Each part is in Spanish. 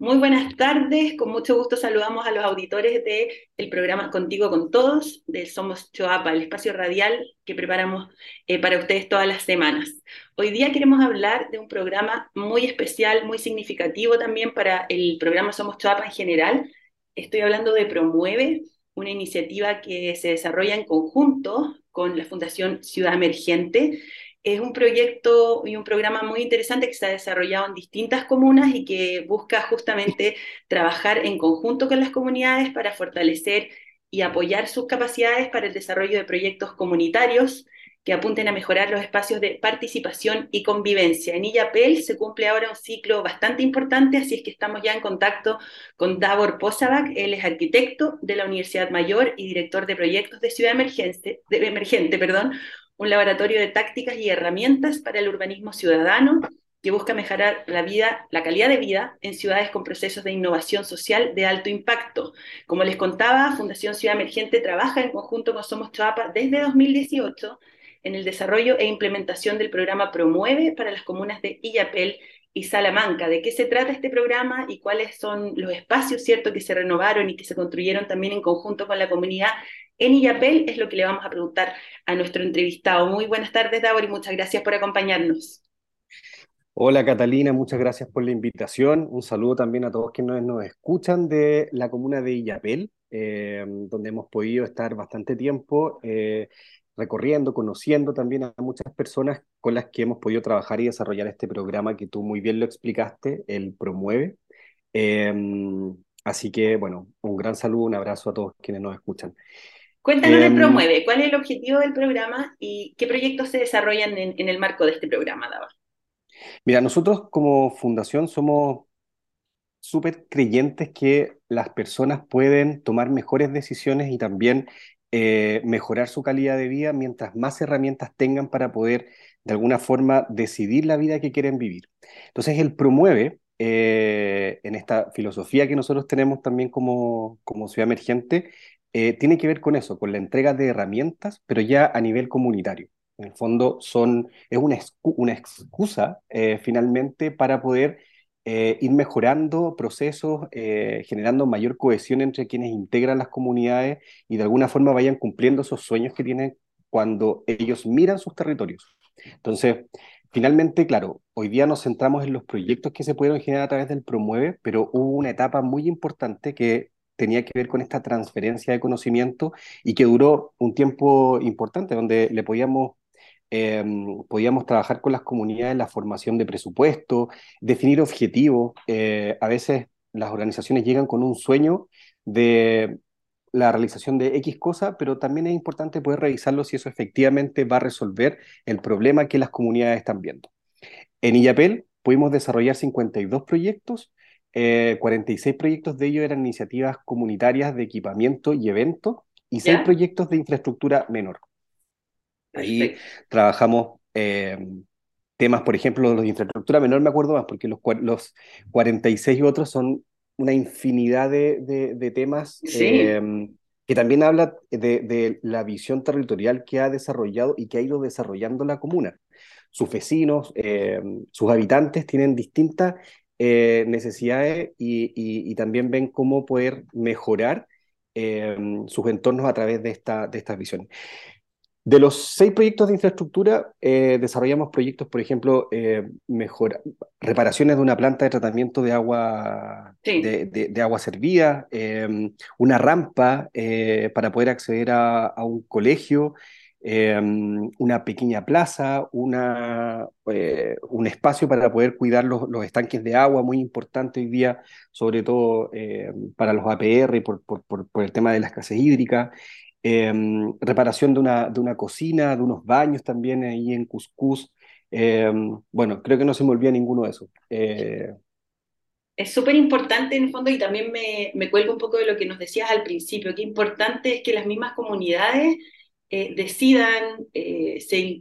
Muy buenas tardes, con mucho gusto saludamos a los auditores del programa Contigo con Todos, de Somos Choapa, el espacio radial que preparamos eh, para ustedes todas las semanas. Hoy día queremos hablar de un programa muy especial, muy significativo también para el programa Somos Choapa en general. Estoy hablando de Promueve, una iniciativa que se desarrolla en conjunto con la Fundación Ciudad Emergente es un proyecto y un programa muy interesante que se ha desarrollado en distintas comunas y que busca justamente trabajar en conjunto con las comunidades para fortalecer y apoyar sus capacidades para el desarrollo de proyectos comunitarios que apunten a mejorar los espacios de participación y convivencia. En Illapel se cumple ahora un ciclo bastante importante, así es que estamos ya en contacto con Davor Posavac, él es arquitecto de la Universidad Mayor y director de proyectos de Ciudad Emergente, de, emergente perdón, un laboratorio de tácticas y herramientas para el urbanismo ciudadano que busca mejorar la vida, la calidad de vida en ciudades con procesos de innovación social de alto impacto. Como les contaba, Fundación Ciudad Emergente trabaja en conjunto con Somos Choapa desde 2018 en el desarrollo e implementación del programa Promueve para las comunas de Illapel y Salamanca. ¿De qué se trata este programa y cuáles son los espacios, cierto, que se renovaron y que se construyeron también en conjunto con la comunidad en Illapel es lo que le vamos a preguntar a nuestro entrevistado. Muy buenas tardes, Davor, y muchas gracias por acompañarnos. Hola Catalina, muchas gracias por la invitación. Un saludo también a todos quienes nos escuchan de la comuna de Illapel, eh, donde hemos podido estar bastante tiempo eh, recorriendo, conociendo también a muchas personas con las que hemos podido trabajar y desarrollar este programa que tú muy bien lo explicaste, el Promueve. Eh, así que, bueno, un gran saludo, un abrazo a todos quienes nos escuchan. Cuéntanos de em, Promueve, ¿cuál es el objetivo del programa y qué proyectos se desarrollan en, el marco de este programa, Dava? Mira, nosotros como fundación somos súper creyentes que las personas pueden tomar mejores decisiones y también eh, mejorar su calidad de vida mientras más herramientas tengan para poder de alguna forma decidir la vida que quieren vivir. Entonces, él promueve eh, en esta filosofía que nosotros tenemos también como, como ciudad emergente, eh, tiene que ver con eso, con la entrega de herramientas, pero ya a nivel comunitario. En el fondo son, es una, una excusa eh, finalmente para poder eh, ir mejorando procesos, generando mayor cohesión entre quienes integran las comunidades y de alguna forma vayan cumpliendo esos sueños que tienen cuando ellos miran sus territorios. Entonces, finalmente, claro, hoy día nos centramos en los proyectos que se pudieron generar a través del Promueve, pero hubo una etapa muy importante que tenía que ver con esta transferencia de conocimiento y que duró un tiempo importante, donde le podíamos, em, podíamos trabajar con las comunidades en la formación de presupuesto, definir objetivos. Eh, a veces las organizaciones llegan con un sueño de la realización de X cosa, pero también es importante poder revisarlo si eso efectivamente va a resolver el problema que las comunidades están viendo. En Illapel pudimos desarrollar 52 proyectos 46 eh, proyectos de ellos eran iniciativas comunitarias de equipamiento y eventos y 6 proyectos de infraestructura menor. Ahí trabajamos eh, temas, por ejemplo, los de infraestructura menor me acuerdo más, porque los, los 46 otros son una infinidad de, temas em, que también habla de, de, la visión territorial que ha desarrollado y que ha ido desarrollando la comuna. Sus vecinos, em, sus habitantes tienen distintas eh, necesidades y, también ven cómo poder mejorar em, sus entornos a través de, esta, de estas visiones. De los seis proyectos de infraestructura, eh, desarrollamos proyectos, por ejemplo, eh, reparaciones de una planta de tratamiento de agua, de, agua servida, una rampa para poder acceder a un colegio, Em, una pequeña plaza, una, eh, un espacio para poder cuidar los, estanques de agua, muy importante hoy día, sobre todo em, para los APR y por, por, el tema de la escasez hídrica. Em, reparación de una, de una cocina, de unos baños también ahí en Cuscús. bueno, creo que no se me olvida ninguno de esos. Eh, es súper importante en el fondo y también me, me cuelgo un poco de lo que nos decías al principio, qué importante es que las mismas comunidades eh, decidan, eh, se,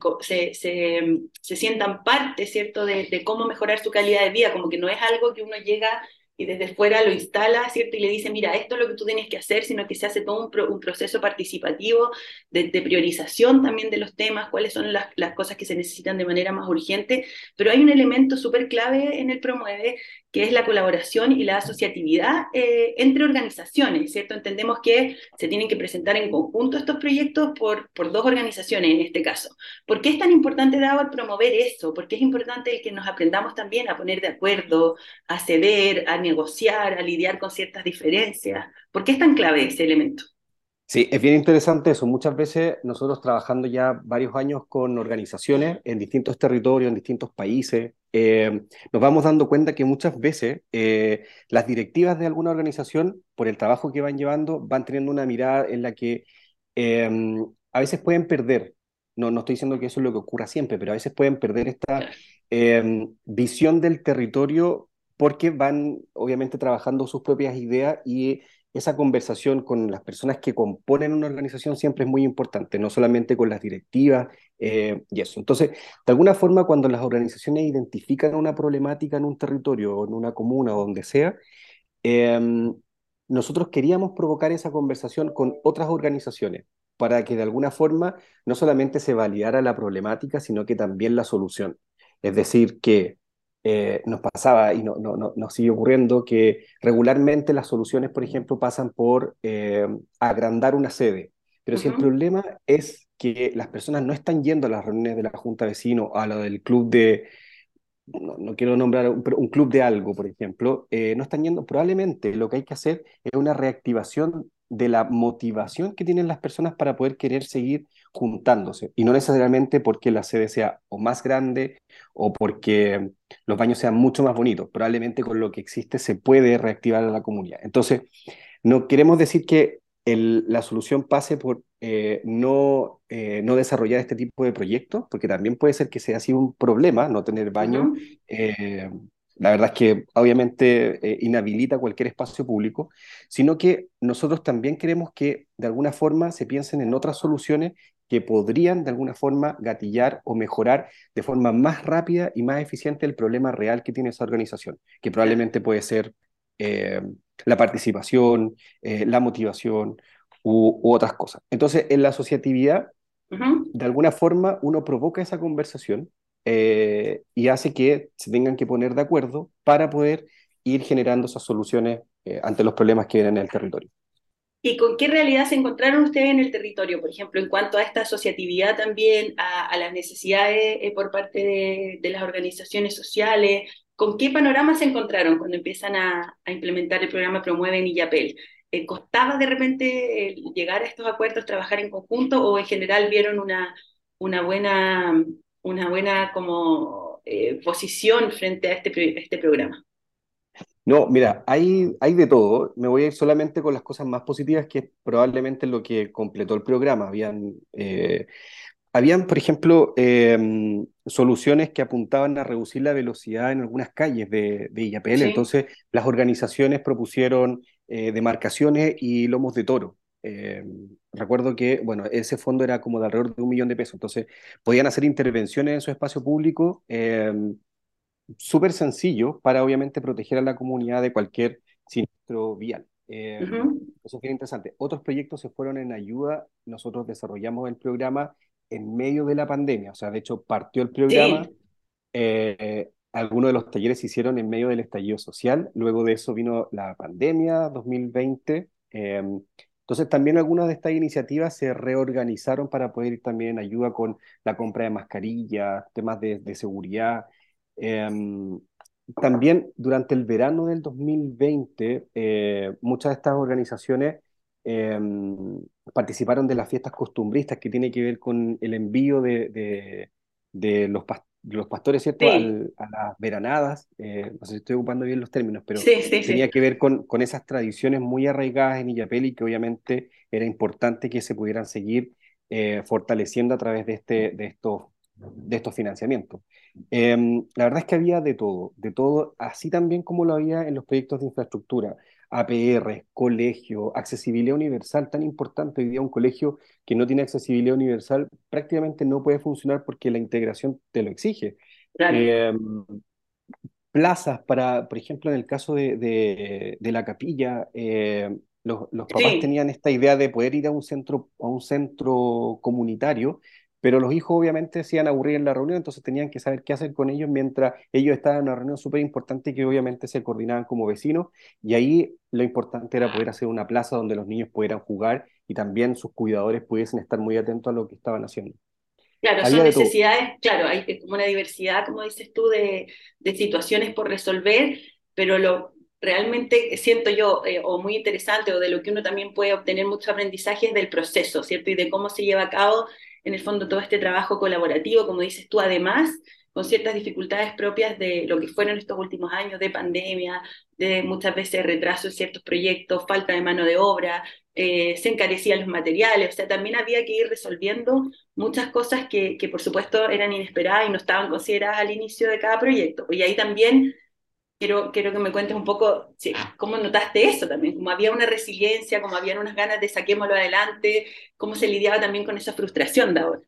se, sientan parte, ¿cierto?, de, cómo mejorar su calidad de vida, como que no es algo que uno llega y desde fuera lo instala, ¿cierto? Y le dice, mira, esto es lo que tú tienes que hacer, sino que se hace todo un, proceso participativo de, priorización también de los temas, cuáles son las, las, cosas que se necesitan de manera más urgente, pero hay un elemento súper clave en el promueve, que es la colaboración y la asociatividad eh, entre organizaciones, ¿cierto? Entendemos que se tienen que presentar en conjunto estos proyectos por, por dos organizaciones en este caso. ¿Por qué es tan importante, Davo, promover eso? Porque es importante que nos aprendamos también a poner de acuerdo, a ceder, a negociar, a lidiar con ciertas diferencias. ¿Por qué es tan clave ese elemento? Sí, es bien interesante eso. Muchas veces nosotros trabajando ya varios años con organizaciones en distintos territorios, en distintos países, eh, nos vamos dando cuenta que muchas veces eh, las directivas de alguna organización, por el trabajo que van llevando, van teniendo una mirada en la que em, a veces pueden perder. No, no estoy diciendo que eso es lo que ocurra siempre, pero a veces pueden perder esta em, visión del territorio porque van obviamente trabajando sus propias ideas y esa conversación con las personas que componen una organización siempre es muy importante, no solamente con las directivas eh, y eso. Entonces, de alguna forma, cuando las organizaciones identifican una problemática en un territorio o en una comuna o donde sea, em, nosotros queríamos provocar esa conversación con otras organizaciones para que de alguna forma no solamente se validara la problemática, sino que también la solución. Es decir, que eh, nos pasaba y no, no, no, nos sigue ocurriendo que regularmente las soluciones, por ejemplo, pasan por eh, agrandar una sede. Pero si el problema es que las personas no están yendo a las reuniones de la Junta Vecino, a la del club de, no, quiero nombrar un, un, club de algo, por ejemplo, eh, no están yendo, probablemente lo que hay que hacer es una reactivación de la motivación que tienen las personas para poder querer seguir juntándose. Y no necesariamente porque la sede sea o más grande o porque los baños sean mucho más bonitos. Probablemente con lo que existe se puede reactivar a la comunidad. Entonces, no queremos decir que la solución pase por eh, no, eh, no desarrollar este tipo de proyectos, porque también puede ser que sea así un problema no tener baño la verdad es que obviamente eh, inhabilita cualquier espacio público, sino que nosotros también queremos que de alguna forma se piensen en otras soluciones que podrían de alguna forma gatillar o mejorar de forma más rápida y más eficiente el problema real que tiene esa organización, que probablemente puede ser eh, la participación, eh, la motivación u, otras cosas. Entonces, en la asociatividad, de alguna forma uno provoca esa conversación eh, y hace que se tengan que poner de acuerdo para poder ir generando esas soluciones eh, ante los problemas que vienen en el territorio. ¿Y con qué realidad se encontraron ustedes en el territorio, por ejemplo, en cuanto a esta asociatividad también, a, las necesidades eh, por parte de, de, las organizaciones sociales? ¿Con qué panorama se encontraron cuando empiezan a, a implementar el programa Promueven y Yapel? ¿Costaba de repente llegar a estos acuerdos, trabajar en conjunto o en general vieron una, una buena una buena como eh, posición frente a este, este programa. No, mira, hay, hay de todo. Me voy a ir solamente con las cosas más positivas, que es probablemente lo que completó el programa. Habían, eh, habían por ejemplo, em, soluciones que apuntaban a reducir la velocidad en algunas calles de, de IAPL. Entonces, las organizaciones propusieron eh, demarcaciones y lomos de toro. Eh, recuerdo que, bueno, ese fondo era como de alrededor de un millón de pesos, entonces podían hacer intervenciones en su espacio público eh, súper sencillo para obviamente proteger a la comunidad de cualquier siniestro vial. Eh, eso es bien interesante. Otros proyectos se fueron en ayuda, nosotros desarrollamos el programa en medio de la pandemia, o sea, de hecho partió el programa, algunos de los talleres se hicieron en medio del estallido social, luego de eso vino la pandemia 2020. Entonces también algunas de estas iniciativas se reorganizaron para poder ir también en ayuda con la compra de mascarillas, temas de, seguridad. Em, también durante el verano del 2020, eh, muchas de estas organizaciones em, participaron de las fiestas costumbristas que tiene que ver con el envío de, de los, los pastores, ¿cierto? a las veranadas, eh, no sé si estoy ocupando bien los términos, pero tenía que ver con, con esas tradiciones muy arraigadas en Illapel y que obviamente era importante que se pudieran seguir eh, fortaleciendo a través de, este, de, estos, de estos financiamientos. Em, la verdad es que había de todo, de todo, así también como lo había en los proyectos de infraestructura. APR, colegio, accesibilidad universal, tan importante hoy día un colegio que no tiene accesibilidad universal prácticamente no puede funcionar porque la integración te lo exige. Em, plazas para, por ejemplo, en el caso de, la capilla, eh, los, papás tenían esta idea de poder ir a un centro, a un centro comunitario pero los hijos obviamente se iban a aburrir en la reunión, entonces tenían que saber qué hacer con ellos mientras ellos estaban en una reunión súper importante que obviamente se coordinaban como vecinos y ahí lo importante era poder hacer una plaza donde los niños pudieran jugar y también sus cuidadores pudiesen estar muy atentos a lo que estaban haciendo. Claro, son necesidades, claro, hay como una diversidad, como dices tú, de, de situaciones por resolver, pero lo realmente siento yo, eh, o muy interesante, o de lo que uno también puede obtener mucho aprendizaje es del proceso, ¿cierto? Y de cómo se lleva a cabo, en el fondo, todo este trabajo colaborativo, como dices tú, además, con ciertas dificultades propias de lo que fueron estos últimos años de pandemia, de muchas veces retraso en ciertos proyectos, falta de mano de obra, eh, se encarecían los materiales, o sea, también había que ir resolviendo muchas cosas que, que por supuesto eran inesperadas y no estaban consideradas al inicio de cada proyecto. Y ahí también quiero, quiero que me cuentes un poco sí, cómo notaste eso también, cómo había una resiliencia, cómo habían unas ganas de saquémoslo adelante, cómo se lidiaba también con esa frustración de ahora.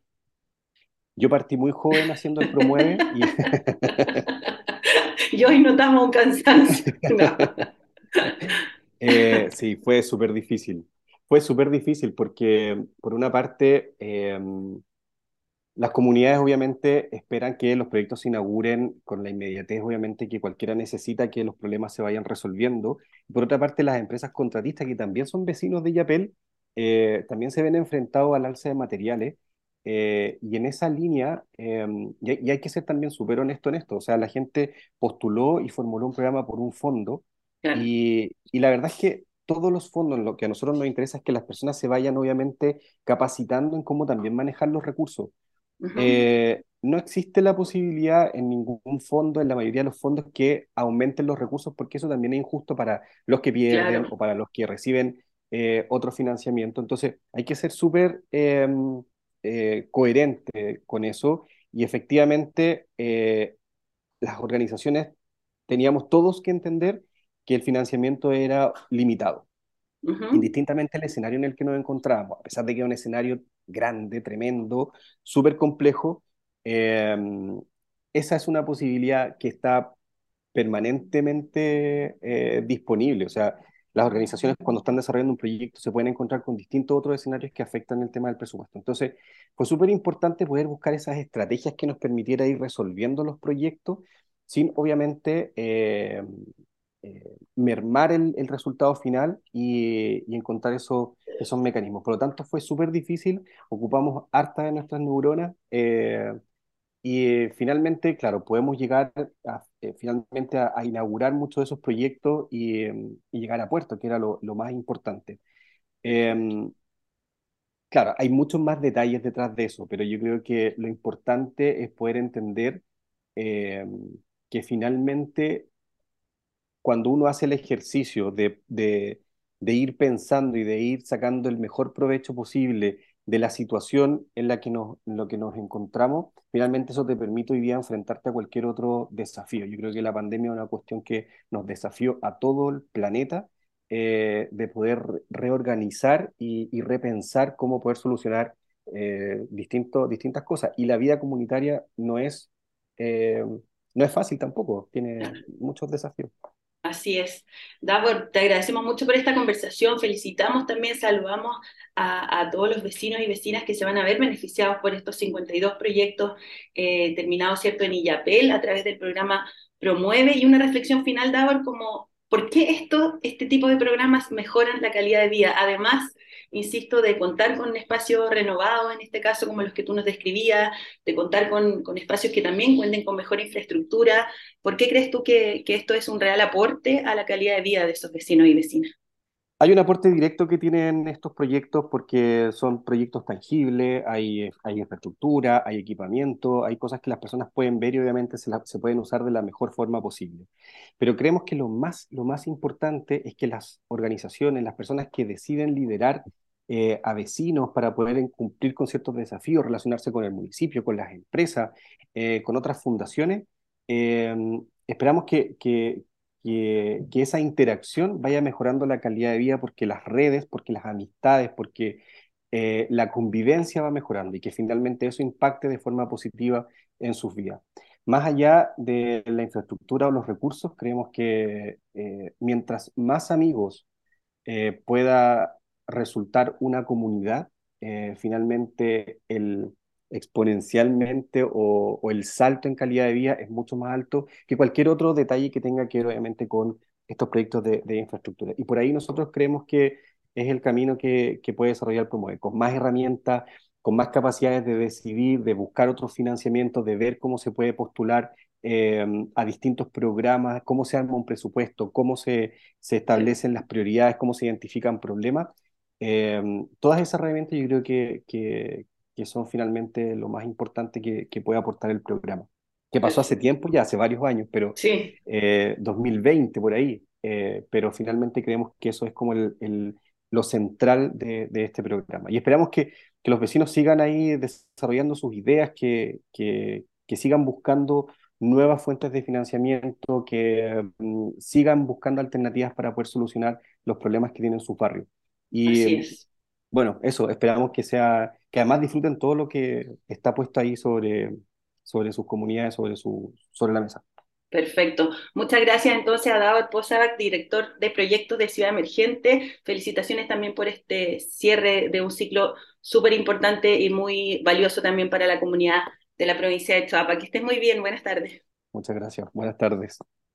Yo partí muy joven haciendo el promueve y... hoy notamos un cansancio. Eh, sí, fue súper difícil. Fue súper difícil porque, por una parte, em, las comunidades obviamente esperan que los proyectos se inauguren con la inmediatez, obviamente, que cualquiera necesita que los problemas se vayan resolviendo. Por otra parte, las empresas contratistas, que también son vecinos de Yapel, eh, también se ven enfrentados al alza de materiales. Eh, y en esa línea, em, y, hay que ser también súper honesto en esto, o sea, la gente postuló y formuló un programa por un fondo, y, y la verdad es que todos los fondos, lo que a nosotros nos interesa es que las personas se vayan obviamente capacitando en cómo también manejar los recursos. Eh, no existe la posibilidad en ningún fondo, en la mayoría de los fondos, que aumenten los recursos, porque eso también es injusto para los que pierden o para los que reciben eh, otro financiamiento. Entonces, hay que ser súper em, eh, coherente con eso. Y efectivamente las organizaciones teníamos todos que entender que el financiamiento era limitado indistintamente el escenario en el que nos encontrábamos, a pesar de que era un escenario grande, tremendo, súper complejo, em, esa es una posibilidad que está permanentemente eh, disponible. O sea, las organizaciones cuando están desarrollando un proyecto se pueden encontrar con distintos otros escenarios que afectan el tema del presupuesto. Entonces, fue súper importante poder buscar esas estrategias que nos permitiera ir resolviendo los proyectos sin, obviamente, eh, eh, mermar el, resultado final y, encontrar eso, esos mecanismos. Por lo tanto, fue súper difícil, ocupamos harta de nuestras neuronas eh, y finalmente, claro, podemos llegar a, eh, finalmente a, inaugurar muchos de esos proyectos y, llegar a puerto, que era lo, más importante. Em, claro, hay muchos más detalles detrás de eso, pero yo creo que lo importante es poder entender em, que finalmente cuando uno hace el ejercicio de, de, ir pensando y de ir sacando el mejor provecho posible de la situación en la que nos, lo que nos encontramos, finalmente eso te permite hoy día enfrentarte a cualquier otro desafío. Yo creo que la pandemia es una cuestión que nos desafió a todo el planeta eh, de poder reorganizar y, repensar cómo poder solucionar eh, distintas cosas. Y la vida comunitaria no es, eh, no es fácil tampoco, tiene muchos desafíos. Así es. Davor, te agradecemos mucho por esta conversación. Felicitamos también, saludamos a, todos los vecinos y vecinas que se van a ver beneficiados por estos 52 proyectos eh, terminados, ¿cierto?, en Illapel a través del programa Promueve. Y una reflexión final, Davor, como ¿por qué esto, este tipo de programas mejoran la calidad de vida? Además, insisto, de contar con espacios renovados, en este caso como los que tú nos describías, de contar con, espacios que también cuenten con mejor infraestructura. ¿Por qué crees tú que, esto es un real aporte a la calidad de vida de esos vecinos y vecinas? Hay un aporte directo que tienen estos proyectos porque son proyectos tangibles, hay, hay infraestructura, hay equipamiento, hay cosas que las personas pueden ver y obviamente se, se, pueden usar de la mejor forma posible. Pero creemos que lo más, lo más importante es que las organizaciones, las personas que deciden liderar eh, a vecinos para poder cumplir con ciertos desafíos, relacionarse con el municipio, con las empresas, eh, con otras fundaciones. Eh, esperamos que, que, que, esa interacción vaya mejorando la calidad de vida porque las redes, porque las amistades, porque la convivencia va mejorando y que finalmente eso impacte de forma positiva en sus vidas. Más allá de la infraestructura o los recursos, creemos que mientras más amigos pueda resultar una comunidad, eh, finalmente el, exponencialmente o, el salto en calidad de vida es mucho más alto que cualquier otro detalle que tenga que ver obviamente con estos proyectos de, infraestructura. Y por ahí nosotros creemos que es el camino que, que puede desarrollar Promueve, con más herramientas, con más capacidades de decidir, de buscar otros financiamientos, de ver cómo se puede postular eh, a distintos programas, cómo se arma un presupuesto, cómo se, se establecen las prioridades, cómo se identifican problemas. Eh, todas esas herramientas yo creo que, que, que, son finalmente lo más importante que, que puede aportar el programa. Que pasó hace tiempo ya, hace varios años, pero sí. 2020 eh, por ahí. pero finalmente creemos que eso es como el, el lo central de, de, este programa. Y esperamos que, que, los vecinos sigan ahí desarrollando sus ideas, que, que, que sigan buscando nuevas fuentes de financiamiento, que mm, sigan buscando alternativas para poder solucionar los problemas que tienen sus barrios. Y es. bueno, eso, esperamos que sea, que además disfruten todo lo que está puesto ahí sobre, sobre sus comunidades, sobre, su, sobre la mesa. Perfecto. Muchas gracias entonces a David Posabac, director de proyectos de Ciudad Emergente. Felicitaciones también por este cierre de un ciclo súper importante y muy valioso también para la comunidad de la provincia de Chuapa. Que estés muy bien, buenas tardes. Muchas gracias, buenas tardes.